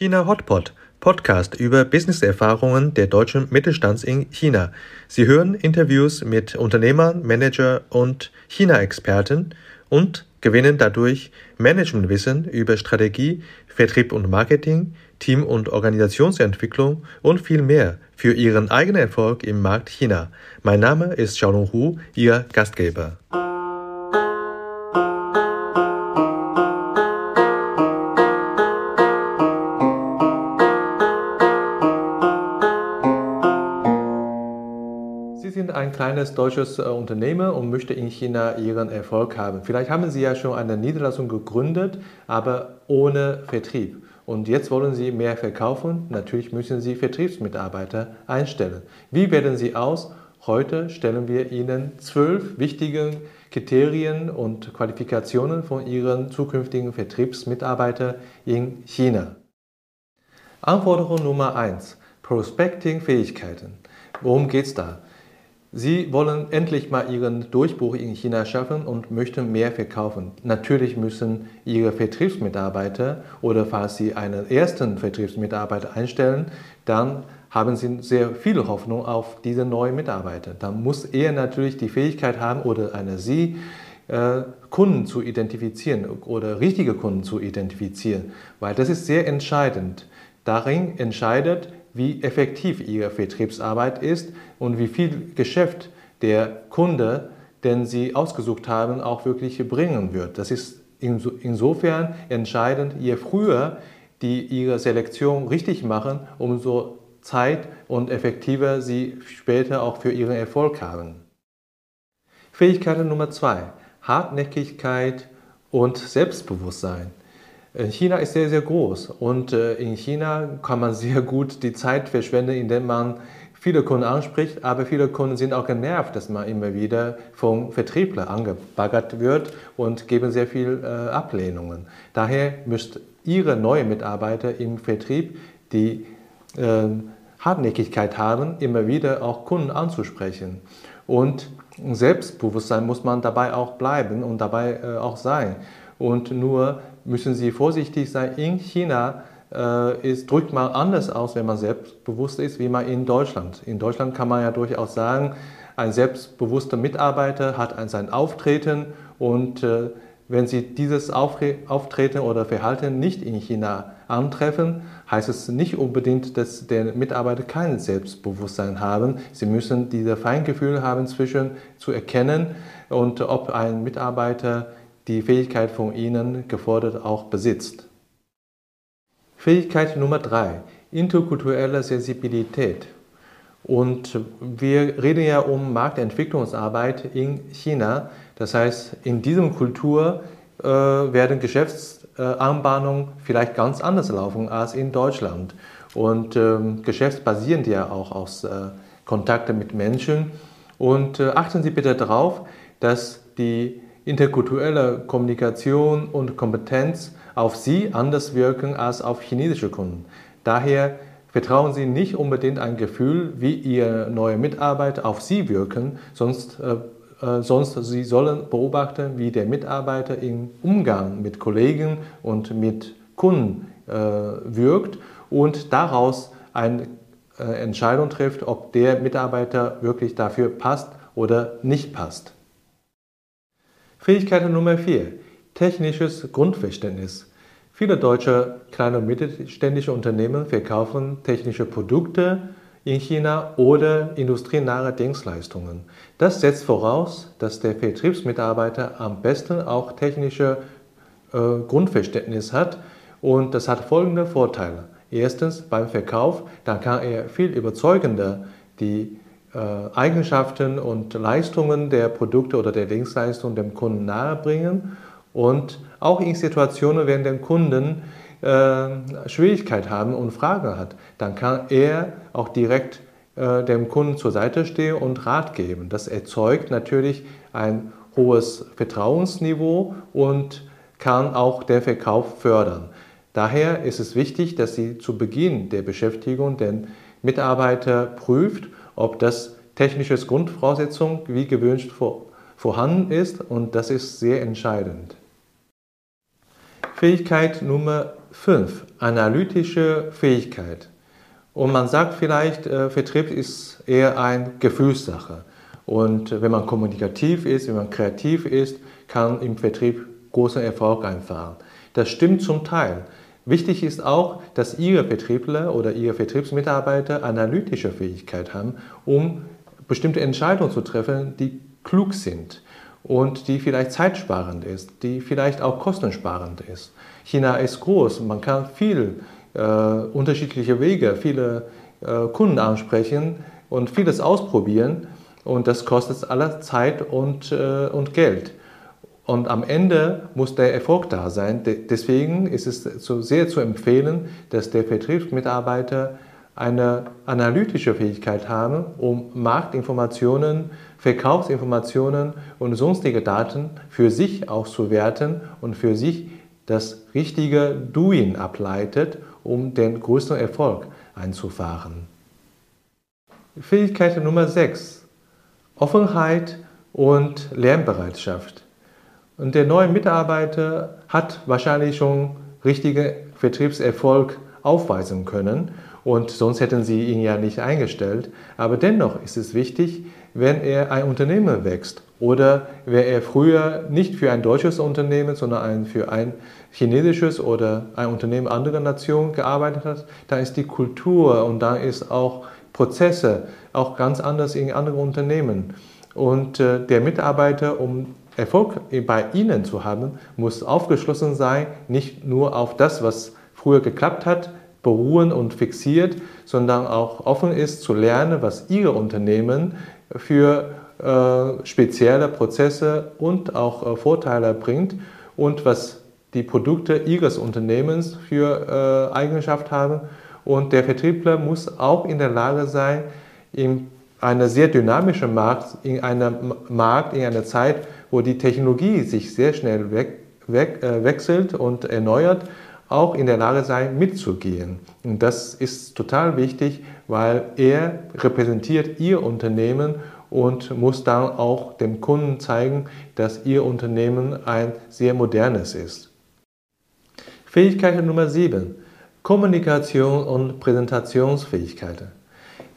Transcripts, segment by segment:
China Hotpot, Podcast über Businesserfahrungen der deutschen Mittelstands in China. Sie hören Interviews mit Unternehmern, Manager und China-Experten und gewinnen dadurch Managementwissen über Strategie, Vertrieb und Marketing, Team- und Organisationsentwicklung und viel mehr für ihren eigenen Erfolg im Markt China. Mein Name ist Xiaolong Hu, Ihr Gastgeber. Ein kleines deutsches äh, Unternehmen und möchten in China Ihren Erfolg haben. Vielleicht haben Sie ja schon eine Niederlassung gegründet, aber ohne Vertrieb. Und jetzt wollen Sie mehr verkaufen. Natürlich müssen Sie Vertriebsmitarbeiter einstellen. Wie werden Sie aus? Heute stellen wir Ihnen zwölf wichtige Kriterien und Qualifikationen von Ihren zukünftigen Vertriebsmitarbeitern in China. Anforderung Nummer eins: Prospecting-Fähigkeiten. Worum geht es da? Sie wollen endlich mal Ihren Durchbruch in China schaffen und möchten mehr verkaufen. Natürlich müssen Ihre Vertriebsmitarbeiter oder falls Sie einen ersten Vertriebsmitarbeiter einstellen, dann haben Sie sehr viel Hoffnung auf diese neuen Mitarbeiter. Dann muss er natürlich die Fähigkeit haben oder eine Sie, äh, Kunden zu identifizieren oder richtige Kunden zu identifizieren, weil das ist sehr entscheidend. Darin entscheidet, wie effektiv Ihre Vertriebsarbeit ist und wie viel Geschäft der Kunde, den Sie ausgesucht haben, auch wirklich bringen wird. Das ist insofern entscheidend, je früher die Ihre Selektion richtig machen, umso Zeit und effektiver Sie später auch für Ihren Erfolg haben. Fähigkeit Nummer zwei: Hartnäckigkeit und Selbstbewusstsein. Äh, China ist sehr, sehr groß und äh, in China kann man sehr gut die Zeit verschwenden, indem man viele Kunden anspricht, aber viele Kunden sind auch genervt, dass man immer wieder vom Vertriebler angebaggert wird und geben sehr viel äh, Ablehnungen. Daher müsst Ihre neuen Mitarbeiter im Vertrieb die äh, Hartnäckigkeit haben, immer wieder auch Kunden anzusprechen. Und Selbstbewusstsein muss man dabei auch bleiben und dabei auch sein. Und nur müssen Sie vorsichtig sein. In China äh, ist, drückt man anders aus, wenn man selbstbewusst ist, wie man in Deutschland. In Deutschland kann man ja durchaus sagen, ein selbstbewusster Mitarbeiter hat ein, sein Auftreten und äh, wenn Sie dieses Auftreten oder Verhalten nicht in China antreffen, heißt es nicht unbedingt, dass der Mitarbeiter kein Selbstbewusstsein haben. Sie müssen diese Feingefühl haben zwischen zu erkennen und ob ein Mitarbeiter die Fähigkeit von Ihnen gefordert auch besitzt. Fähigkeit Nummer drei: interkulturelle Sensibilität. Und wir reden ja um Marktentwicklungsarbeit in China. Das heißt, in diesem Kultur äh, werden Geschäftsanbahnungen vielleicht ganz anders laufen als in Deutschland. Und ähm, Geschäft basiert ja auch aus äh, Kontakten mit Menschen. Und äh, achten Sie bitte darauf, dass die interkulturelle Kommunikation und Kompetenz auf Sie anders wirken als auf chinesische Kunden. Daher vertrauen Sie nicht unbedingt ein Gefühl, wie Ihr neue Mitarbeiter auf Sie wirken, sonst, äh, äh, sonst Sie sollen beobachten, wie der Mitarbeiter im Umgang mit Kollegen und mit Kunden äh, wirkt und daraus eine äh, Entscheidung trifft, ob der Mitarbeiter wirklich dafür passt oder nicht passt. Fähigkeit Nummer 4. Technisches Grundverständnis. Viele deutsche kleine und mittelständische Unternehmen verkaufen technische Produkte in China oder industrienahe Dienstleistungen. Das setzt voraus, dass der Vertriebsmitarbeiter am besten auch technische äh, Grundverständnis hat und das hat folgende Vorteile. Erstens beim Verkauf, dann kann er viel überzeugender die Eigenschaften und Leistungen der Produkte oder der Dienstleistungen dem Kunden nahebringen und auch in Situationen, wenn der Kunden äh, Schwierigkeit haben und Fragen hat, dann kann er auch direkt äh, dem Kunden zur Seite stehen und Rat geben. Das erzeugt natürlich ein hohes Vertrauensniveau und kann auch den Verkauf fördern. Daher ist es wichtig, dass Sie zu Beginn der Beschäftigung den Mitarbeiter prüft ob das technisches Grundvoraussetzung wie gewünscht vorhanden ist und das ist sehr entscheidend. Fähigkeit Nummer 5. Analytische Fähigkeit. Und man sagt vielleicht, äh, Vertrieb ist eher eine Gefühlssache. Und wenn man kommunikativ ist, wenn man kreativ ist, kann im Vertrieb großen Erfolg einfahren. Das stimmt zum Teil. Wichtig ist auch, dass Ihre Vertriebler oder Ihre Vertriebsmitarbeiter analytische Fähigkeit haben, um bestimmte Entscheidungen zu treffen, die klug sind und die vielleicht zeitsparend ist, die vielleicht auch kostensparend ist. China ist groß, man kann viel äh, unterschiedliche Wege, viele äh, Kunden ansprechen und vieles ausprobieren und das kostet alle Zeit und, äh, und Geld. Und am Ende muss der Erfolg da sein. Deswegen ist es so sehr zu empfehlen, dass der Vertriebsmitarbeiter eine analytische Fähigkeit haben, um Marktinformationen, Verkaufsinformationen und sonstige Daten für sich auszuwerten und für sich das richtige Doing ableitet, um den größten Erfolg einzufahren. Fähigkeit Nummer 6. Offenheit und Lernbereitschaft. Und der neue Mitarbeiter hat wahrscheinlich schon richtigen Vertriebserfolg aufweisen können und sonst hätten sie ihn ja nicht eingestellt. Aber dennoch ist es wichtig, wenn er ein Unternehmen wächst oder wenn er früher nicht für ein deutsches Unternehmen, sondern für ein chinesisches oder ein Unternehmen anderer Nation gearbeitet hat, dann ist die Kultur und da ist auch Prozesse auch ganz anders in anderen Unternehmen. Und äh, der Mitarbeiter, um Erfolg bei Ihnen zu haben, muss aufgeschlossen sein, nicht nur auf das, was früher geklappt hat, beruhen und fixiert, sondern auch offen ist zu lernen, was Ihr Unternehmen für äh, spezielle Prozesse und auch äh, Vorteile bringt und was die Produkte Ihres Unternehmens für äh, Eigenschaft haben. Und der Vertriebler muss auch in der Lage sein, in einer sehr dynamischen Markt, in einem Markt, in einer Zeit, wo die Technologie sich sehr schnell weg, weg, äh, wechselt und erneuert, auch in der Lage sein, mitzugehen. Und das ist total wichtig, weil er repräsentiert Ihr Unternehmen und muss dann auch dem Kunden zeigen, dass Ihr Unternehmen ein sehr modernes ist. Fähigkeit Nummer 7. Kommunikation und Präsentationsfähigkeiten.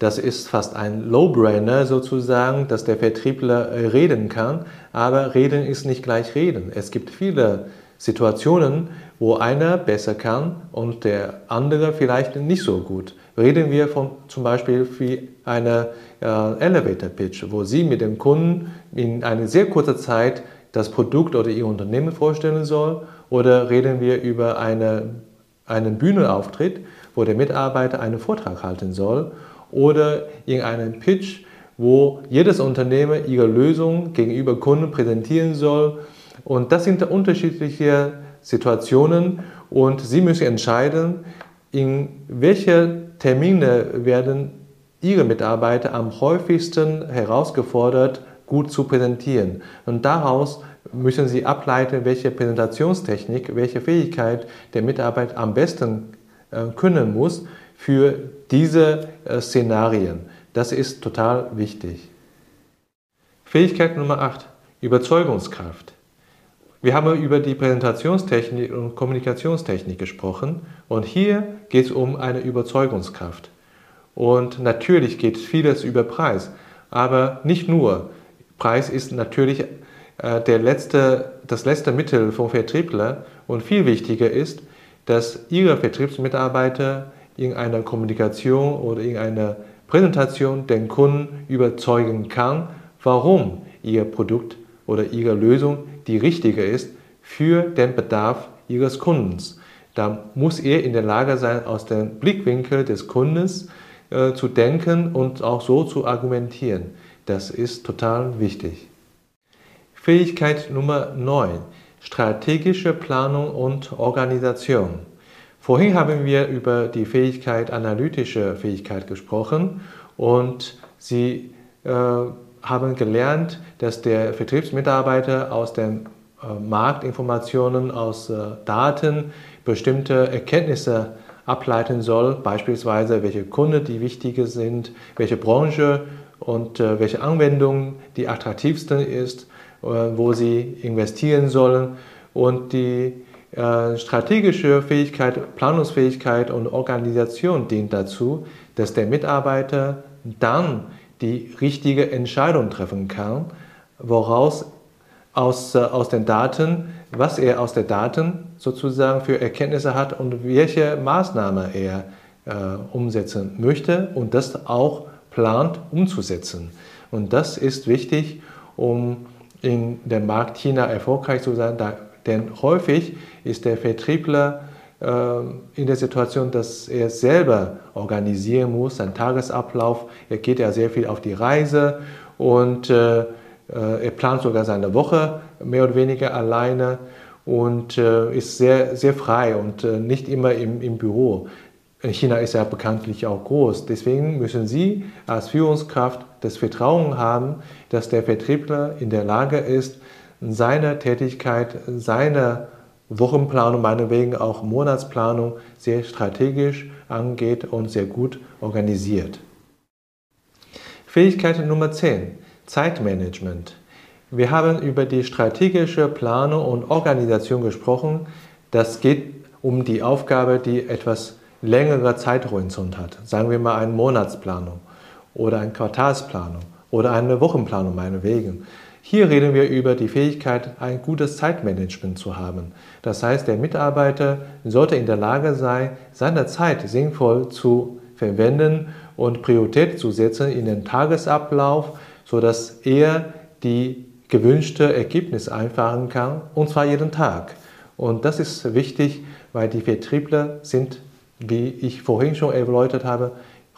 Das ist fast ein Low-Brainer sozusagen, dass der Vertriebler äh, reden kann, aber reden ist nicht gleich reden. Es gibt viele Situationen, wo einer besser kann und der andere vielleicht nicht so gut. Reden wir von zum Beispiel wie einer äh, Elevator Pitch, wo Sie mit dem Kunden in einer sehr kurzen Zeit das Produkt oder Ihr Unternehmen vorstellen soll, oder reden wir über eine, einen Bühnenauftritt, wo der Mitarbeiter einen Vortrag halten soll oder in einem Pitch, wo jedes Unternehmen ihre Lösung gegenüber Kunden präsentieren soll. Und das sind unterschiedliche Situationen und Sie müssen entscheiden, in welche Termine werden Ihre Mitarbeiter am häufigsten herausgefordert, gut zu präsentieren. Und daraus müssen Sie ableiten, welche Präsentationstechnik, welche Fähigkeit der Mitarbeiter am besten können muss für diese äh, Szenarien. Das ist total wichtig. Fähigkeit Nummer 8. Überzeugungskraft. Wir haben über die Präsentationstechnik und Kommunikationstechnik gesprochen und hier geht es um eine Überzeugungskraft. Und natürlich geht vieles über Preis, aber nicht nur. Preis ist natürlich äh, der letzte, das letzte Mittel vom Vertriebler und viel wichtiger ist, dass Ihre Vertriebsmitarbeiter in einer Kommunikation oder in einer Präsentation den Kunden überzeugen kann, warum Ihr Produkt oder Ihre Lösung die richtige ist für den Bedarf Ihres Kundens. Da muss er in der Lage sein, aus dem Blickwinkel des Kundens äh, zu denken und auch so zu argumentieren. Das ist total wichtig. Fähigkeit Nummer 9. Strategische Planung und Organisation. Vorhin haben wir über die Fähigkeit, analytische Fähigkeit gesprochen und Sie äh, haben gelernt, dass der Vertriebsmitarbeiter aus den äh, Marktinformationen, aus äh, Daten bestimmte Erkenntnisse ableiten soll, beispielsweise welche Kunden die wichtige sind, welche Branche und äh, welche Anwendung die attraktivste ist, wo sie investieren sollen und die äh, strategische Fähigkeit, Planungsfähigkeit und Organisation dient dazu, dass der Mitarbeiter dann die richtige Entscheidung treffen kann, woraus aus, äh, aus den Daten, was er aus den Daten sozusagen für Erkenntnisse hat und welche Maßnahme er äh, umsetzen möchte und das auch plant umzusetzen. Und das ist wichtig, um in dem Markt China erfolgreich zu sein, da, denn häufig ist der Vertriebler äh, in der Situation, dass er selber organisieren muss, seinen Tagesablauf. Er geht ja sehr viel auf die Reise und äh, äh, er plant sogar seine Woche mehr oder weniger alleine und äh, ist sehr, sehr frei und äh, nicht immer im, im Büro. China ist ja bekanntlich auch groß. Deswegen müssen Sie als Führungskraft das Vertrauen haben, dass der Vertriebler in der Lage ist, seine Tätigkeit, seine Wochenplanung, meinetwegen auch Monatsplanung sehr strategisch angeht und sehr gut organisiert. Fähigkeit Nummer 10. Zeitmanagement. Wir haben über die strategische Planung und Organisation gesprochen. Das geht um die Aufgabe, die etwas längere Zeithorizont hat. Sagen wir mal eine Monatsplanung oder eine Quartalsplanung oder eine Wochenplanung meinetwegen. Hier reden wir über die Fähigkeit, ein gutes Zeitmanagement zu haben. Das heißt, der Mitarbeiter sollte in der Lage sein, seine Zeit sinnvoll zu verwenden und Priorität zu setzen in den Tagesablauf, sodass er die gewünschte Ergebnis einfahren kann, und zwar jeden Tag. Und das ist wichtig, weil die Vertriebler sind, wie ich vorhin schon erläutert habe,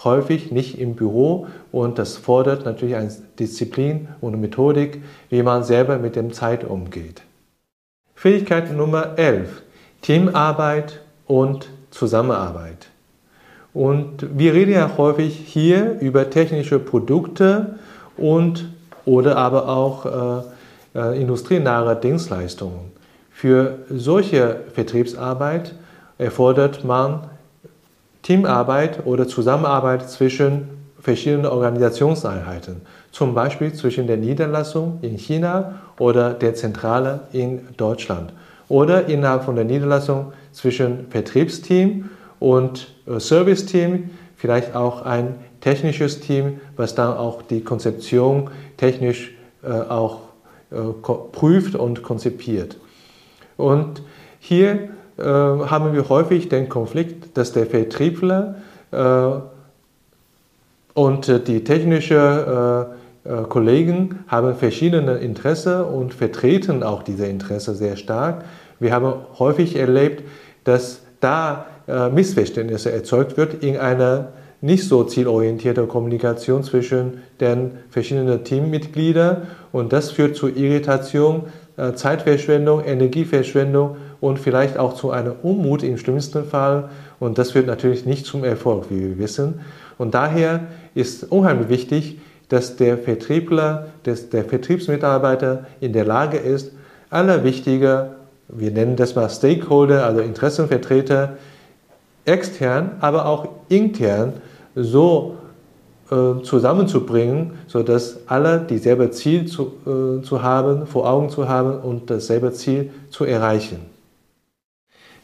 häufig nicht im Büro und das fordert natürlich eine Disziplin und Methodik, wie man selber mit dem Zeit umgeht. Fähigkeit Nummer 11. Teamarbeit und Zusammenarbeit. Und wir reden ja häufig hier über technische Produkte und oder aber auch äh, äh, industrienahe Dienstleistungen. Für solche Vertriebsarbeit erfordert man Teamarbeit oder Zusammenarbeit zwischen verschiedenen Organisationseinheiten, zum Beispiel zwischen der Niederlassung in China oder der Zentrale in Deutschland oder innerhalb von der Niederlassung zwischen Vertriebsteam und äh, Serviceteam, vielleicht auch ein technisches Team, was dann auch die Konzeption technisch äh, auch äh, prüft und konzipiert. Und hier äh, haben wir häufig den Konflikt, dass der Vertriebler äh, und die technische äh, Kollegen haben verschiedene Interessen und vertreten auch diese Interessen sehr stark. Wir haben häufig erlebt, dass da Missverständnisse erzeugt wird in einer nicht so zielorientierte Kommunikation zwischen den verschiedenen Teammitgliedern und das führt zu Irritation, äh, Zeitverschwendung, Energieverschwendung und vielleicht auch zu einem Unmut im schlimmsten Fall und das führt natürlich nicht zum Erfolg, wie wir wissen. Und daher ist unheimlich wichtig, dass der Vertriebler, dass der Vertriebsmitarbeiter in der Lage ist, alle wichtigen, wir nennen das mal Stakeholder, also Interessenvertreter, extern, aber auch intern so äh, zusammenzubringen, sodass alle dieselbe Ziel zu, äh, zu haben, vor Augen zu haben und dasselbe Ziel zu erreichen.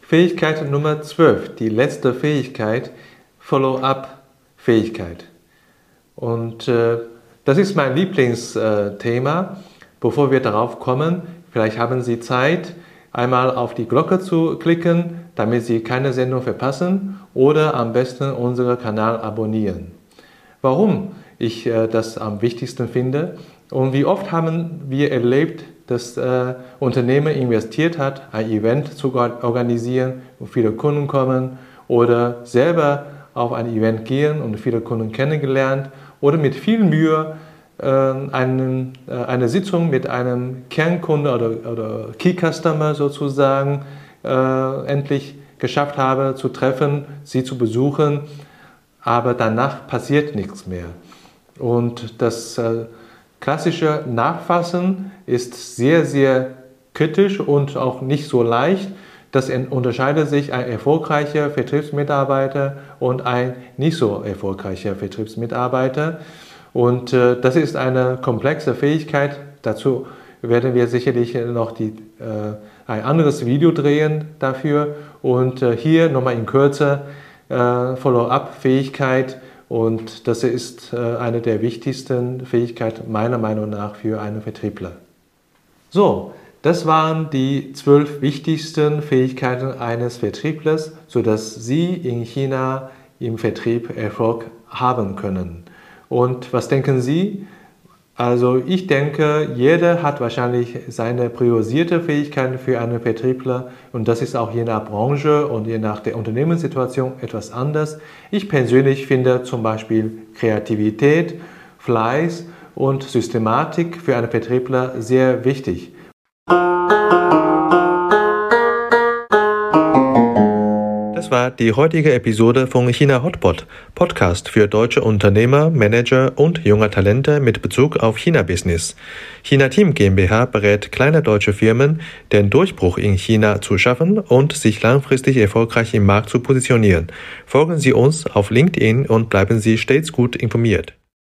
Fähigkeit Nummer 12, die letzte Fähigkeit, Follow-up-Fähigkeit. Und äh, das ist mein Lieblingsthema. Bevor wir darauf kommen, vielleicht haben Sie Zeit, einmal auf die Glocke zu klicken, damit Sie keine Sendung verpassen oder am besten unseren Kanal abonnieren. Warum ich äh, das am wichtigsten finde und wie oft haben wir erlebt, dass äh, Unternehmen investiert hat, ein Event zu organisieren, wo viele Kunden kommen oder selber auf ein Event gehen und viele Kunden kennengelernt oder mit viel Mühe äh, einen, äh, eine Sitzung mit einem Kernkunde oder, oder Key Customer sozusagen äh, endlich geschafft habe zu treffen, sie zu besuchen, aber danach passiert nichts mehr. Und das äh, klassische Nachfassen ist sehr, sehr kritisch und auch nicht so leicht. Das unterscheidet sich ein erfolgreicher Vertriebsmitarbeiter und ein nicht so erfolgreicher Vertriebsmitarbeiter. Und äh, das ist eine komplexe Fähigkeit. Dazu werden wir sicherlich noch die äh, ein anderes Video drehen dafür. Und äh, hier nochmal in Kürze äh, Follow-up-Fähigkeit. Und das ist äh, eine der wichtigsten Fähigkeiten meiner Meinung nach für einen Vertriebler. So, das waren die zwölf wichtigsten Fähigkeiten eines Vertrieblers, sodass Sie in China im Vertrieb Erfolg haben können. Und was denken Sie? Also ich denke, jeder hat wahrscheinlich seine priorisierte Fähigkeiten für einen Vertriebler und das ist auch je nach Branche und je nach der Unternehmenssituation etwas anders. Ich persönlich finde zum Beispiel Kreativität, Fleiß und Systematik für einen Vertriebler sehr wichtig. Das war die heutige Episode von China Hotpot, Podcast für deutsche Unternehmer, Manager und junge Talente mit Bezug auf China-Business. China Team GmbH berät kleine deutsche Firmen, den Durchbruch in China zu schaffen und sich langfristig erfolgreich im Markt zu positionieren. Folgen Sie uns auf LinkedIn und bleiben Sie stets gut informiert.